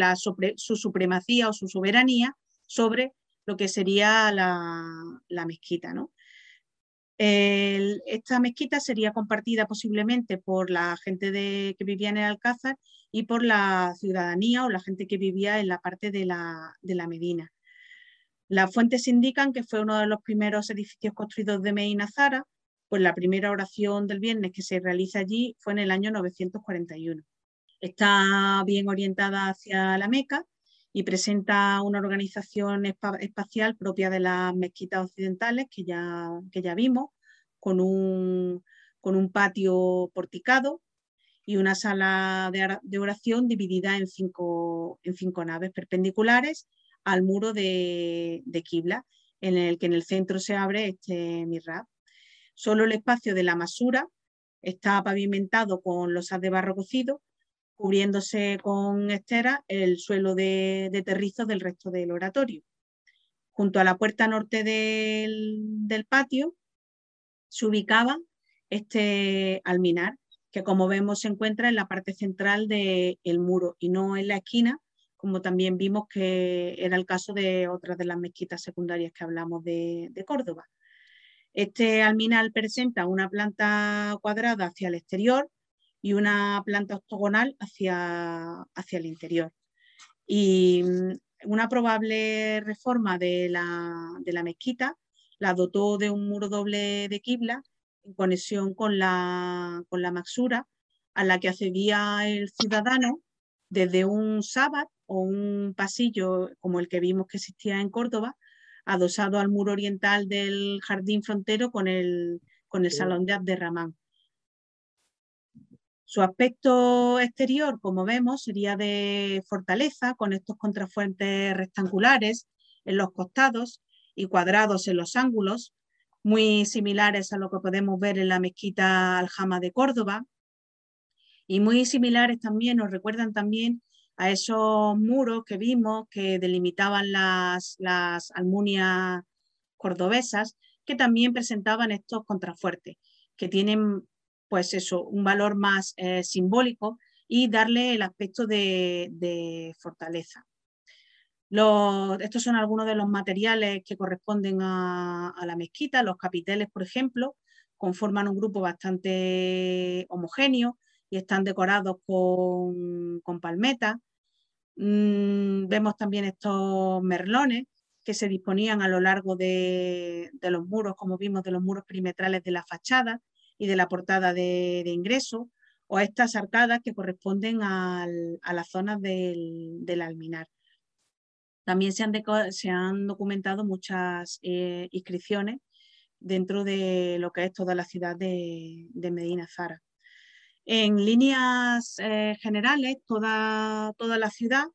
[SPEAKER 3] su supremacía o su soberanía sobre lo que sería la, mezquita. ¿no? Esta mezquita sería compartida posiblemente por la gente de, que vivía en el Alcázar y por la ciudadanía o la gente que vivía en la parte de la, de la Medina. Las fuentes indican que fue uno de los primeros edificios construidos de Medina Zara, pues la primera oración del viernes que se realiza allí fue en el año 941. Está bien orientada hacia la Meca y presenta una organización espacial propia de las mezquitas occidentales que ya, que ya vimos, con un, con un patio porticado y una sala de, oración dividida en cinco, en cinco, naves perpendiculares al muro de, de Qibla, en el que en el centro se abre este mihrab. Solo el espacio de la masura está pavimentado con losas de barro cocido, cubriéndose con estera el suelo de, de terrizos del resto del oratorio. Junto a la puerta norte del, patio se ubicaba este alminar, que como vemos se encuentra en la parte central del muro y no en la esquina, como también vimos que era el caso de otras de las mezquitas secundarias que hablamos de Córdoba. Este alminal presenta una planta cuadrada hacia el exterior y una planta octogonal hacia, hacia el interior. Y mm, una probable reforma de la, de la mezquita la dotó de un muro doble de quibla en conexión con la, con la maxura a la que accedía el ciudadano desde un sábado o un pasillo como el que vimos que existía en Córdoba adosado al muro oriental del jardín frontero con el, con el salón de Abderramán. Su aspecto exterior, como vemos, sería de fortaleza, con estos contrafuentes rectangulares en los costados y cuadrados en los ángulos, muy similares a lo que podemos ver en la mezquita Aljama de Córdoba, y muy similares también, nos recuerdan también a esos muros que vimos que delimitaban las, las almunias cordobesas, que también presentaban estos contrafuertes, que tienen pues eso, un valor más eh, simbólico y darle el aspecto de, fortaleza. estos son algunos de los materiales que corresponden a, la mezquita. Los capiteles, por ejemplo, conforman un grupo bastante homogéneo y están decorados con, palmetas. Mm, vemos también estos merlones que se disponían a lo largo de, los muros, como vimos, de los muros perimetrales de la fachada y de la portada de, ingreso, o estas arcadas que corresponden a las zonas del, alminar. También se han, se han documentado muchas eh, inscripciones dentro de lo que es toda la ciudad de, Medina Zara. En líneas eh, generales, toda, toda la ciudad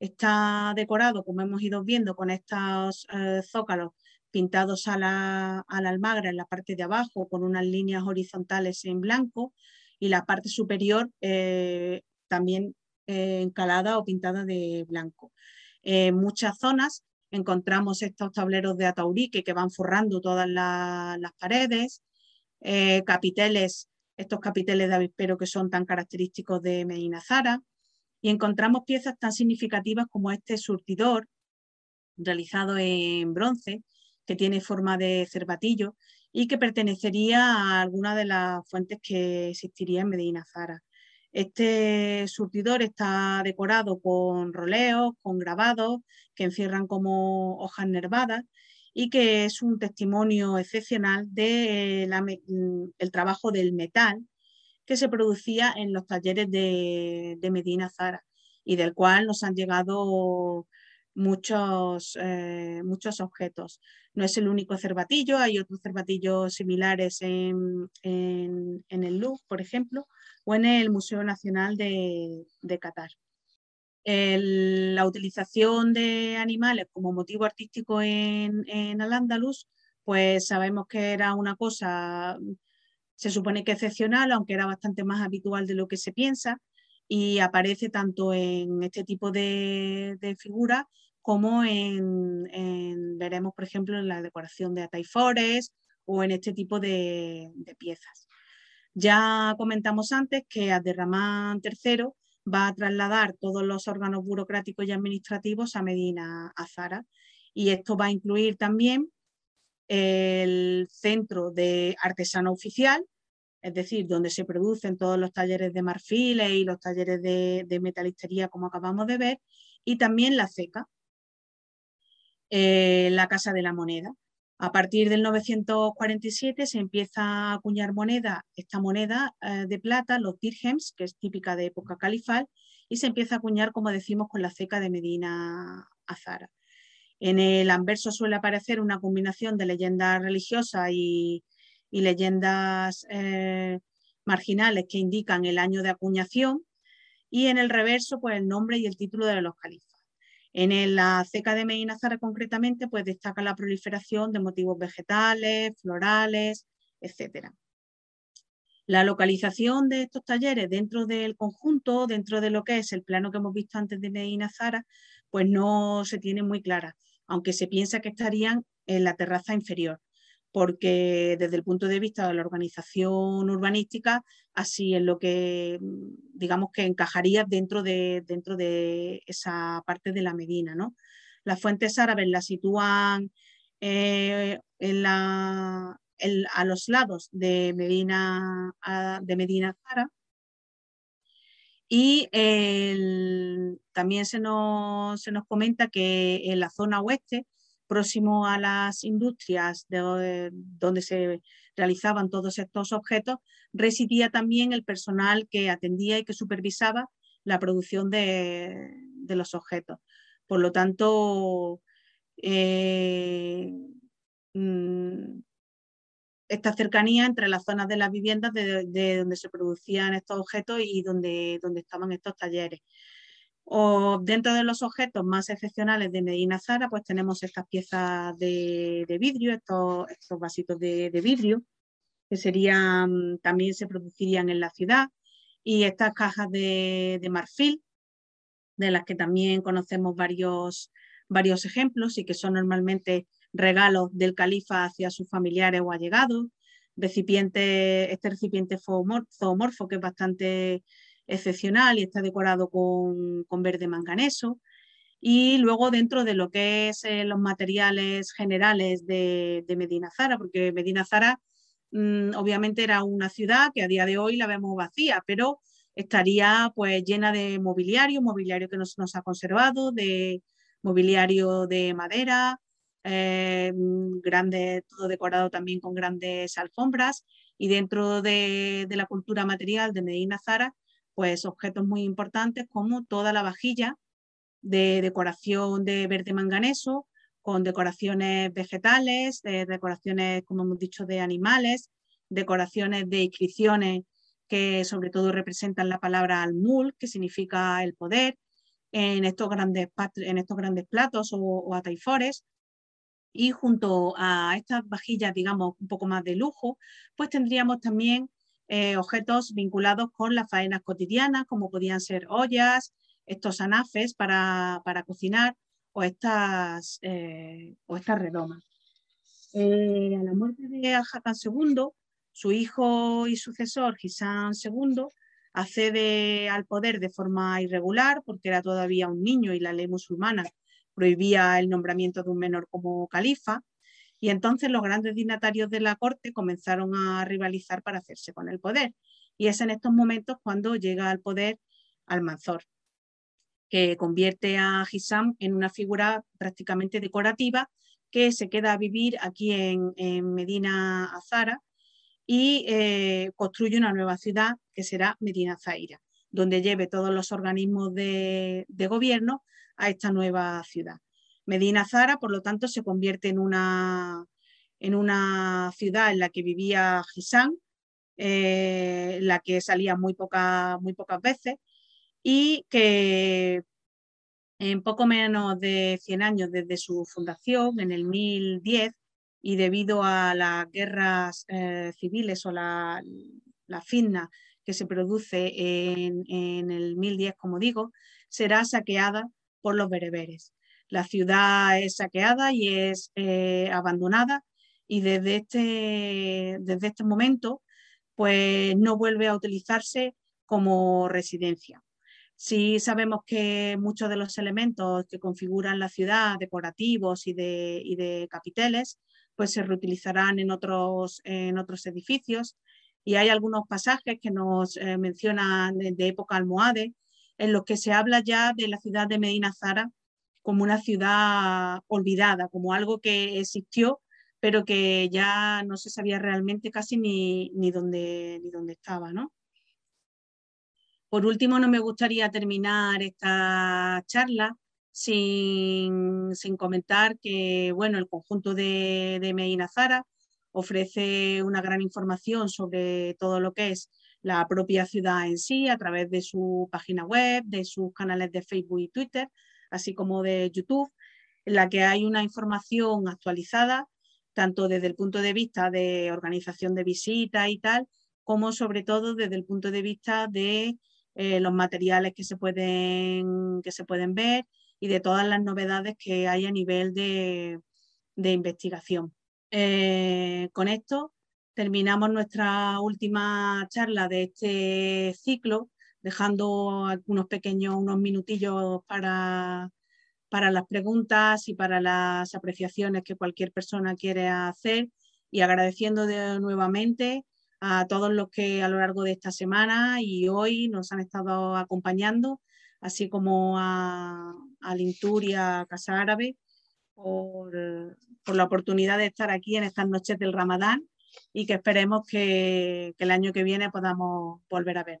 [SPEAKER 3] Está decorado, como hemos ido viendo, con estos eh, zócalos pintados a la, almagra en la parte de abajo con unas líneas horizontales en blanco y la parte superior eh, también eh, encalada o pintada de blanco. En muchas zonas encontramos estos tableros de ataurique que van forrando todas las paredes, capiteles, estos capiteles de avispero que son tan característicos de Medina Zara, y encontramos piezas tan significativas como este surtidor realizado en bronce que tiene forma de cervatillo y que pertenecería a alguna de las fuentes que existiría en Medina Zara. Este surtidor está decorado con roleos, con grabados que encierran como hojas nervadas y que es un testimonio excepcional del trabajo del metal que se producía en los talleres de, Medina Zara y del cual nos han llegado muchos, eh, muchos objetos. No es el único cervatillo, hay otros cervatillos similares en, el Louvre, por ejemplo, o en el Museo Nacional de, Qatar. la utilización de animales como motivo artístico en, en Al-Ándalus, pues sabemos que era una cosa se supone que excepcional, aunque era bastante más habitual de lo que se piensa, y aparece tanto en este tipo de, figuras como veremos, por ejemplo, en la decoración de Ataifores o en este tipo de, piezas. Ya comentamos antes que Abderramán III va a trasladar todos los órganos burocráticos y administrativos a Medina Azara y esto va a incluir también el centro de artesano oficial, es decir, donde se producen todos los talleres de marfiles y los talleres de, metalistería, como acabamos de ver, y también la ceca, eh, la Casa de la Moneda. A partir del 947 se empieza a acuñar moneda, esta moneda eh, de plata, los dirhems, que es típica de época califal, y se empieza a acuñar, como decimos, con la ceca de Medina Azara. En el anverso suele aparecer una combinación de leyendas religiosas y, leyendas eh, marginales que indican el año de acuñación y en el reverso pues el nombre y el título de los califas. En la ceca de Medina Zara concretamente pues destaca la proliferación de motivos vegetales, florales, etc. La localización de estos talleres dentro del conjunto, dentro de lo que es el plano que hemos visto antes de Medina Zara, pues no se tiene muy clara aunque se piensa que estarían en la terraza inferior, porque desde el punto de vista de la organización urbanística, así es lo que digamos que encajaría dentro de, dentro de esa parte de la Medina. ¿no? Las fuentes árabes las sitúan eh, la, a los lados de Medina, de Medina Zara, y también se nos, comenta que en la zona oeste, próximo a las industrias de, donde se realizaban todos estos objetos, residía también el personal que atendía y que supervisaba la producción de, los objetos. Por lo tanto, eh, mm, esta cercanía entre las zonas de las viviendas de, donde se producían estos objetos y donde, donde estaban estos talleres. O dentro de los objetos más excepcionales de Medina Zara, pues tenemos estas piezas de, vidrio, estos, vasitos de, vidrio, que serían, también se producirían en la ciudad, y estas cajas de, marfil, de las que también conocemos varios, varios ejemplos y que son normalmente regalos del califa hacia sus familiares o allegados, recipiente, este recipiente zoomorfo que es bastante excepcional y está decorado con, verde manganeso. Y luego dentro de lo que es eh, los materiales generales de, Medina Zara, porque Medina Zara mm, obviamente era una ciudad que a día de hoy la vemos vacía, pero estaría pues llena de mobiliario, mobiliario que nos, nos ha conservado, de mobiliario de madera, eh, grande, todo decorado también con grandes alfombras y dentro de, la cultura material de Medina Zara, pues objetos muy importantes como toda la vajilla de decoración de verde manganeso, con decoraciones vegetales, decoraciones, como hemos dicho, de animales, decoraciones de inscripciones que sobre todo representan la palabra almul, que significa el poder, en estos grandes, en estos grandes platos o, o ataifores, y junto a estas vajillas, digamos, un poco más de lujo, pues tendríamos también eh, objetos vinculados con las faenas cotidianas, como podían ser ollas, estos anafes para, cocinar o estas, eh, o estas redomas. Eh, a la muerte de al II, su hijo y sucesor, Gisán II, accede al poder de forma irregular porque era todavía un niño y la ley musulmana prohibía el nombramiento de un menor como califa, y entonces los grandes dignatarios de la corte comenzaron a rivalizar para hacerse con el poder. Y es en estos momentos cuando llega al poder Almanzor, que convierte a Hisam en una figura prácticamente decorativa que se queda a vivir aquí en, Medina Azara y eh, construye una nueva ciudad que será Medina Zaira, donde lleve todos los organismos de gobierno a esta nueva ciudad. Medina Zara, por lo tanto, se convierte en una, en una ciudad en la que vivía Gisán, eh, la que salía muy, poca, muy pocas veces y que en poco menos de 100 años desde su fundación, en el 1010, y debido a las guerras eh, civiles o la, la que se produce en, en, el 1010, como digo, será saqueada por los bereberes. La ciudad es saqueada y es eh, abandonada y desde este, desde este momento pues no vuelve a utilizarse como residencia. Sí sabemos que muchos de los elementos que configuran la ciudad, decorativos y de, de capiteles, pues se reutilizarán en otros, en otros edificios y hay algunos pasajes que nos eh, mencionan de, de, época almohade en los que se habla ya de la ciudad de Medina Zara como una ciudad olvidada, como algo que existió, pero que ya no se sabía realmente casi ni, ni, dónde, ni dónde estaba. ¿no? Por último, no me gustaría terminar esta charla sin, comentar que bueno, el conjunto de, de Medina Zara ofrece una gran información sobre todo lo que es la propia ciudad en sí a través de su página web, de sus canales de Facebook y Twitter, así como de YouTube, en la que hay una información actualizada, tanto desde el punto de vista de organización de visitas y tal, como sobre todo desde el punto de vista de eh, los materiales que se, pueden, que se pueden ver y de todas las novedades que hay a nivel de, investigación. Eh, con esto terminamos nuestra última charla de este ciclo, dejando algunos pequeños, unos minutillos para, para las preguntas y para las apreciaciones que cualquier persona quiere hacer y agradeciendo nuevamente a todos los que a lo largo de esta semana y hoy nos han estado acompañando, así como a, al Intur y a Casa Árabe, por, por la oportunidad de estar aquí en estas noches del Ramadán y que esperemos que, el año que viene podamos volver a ver.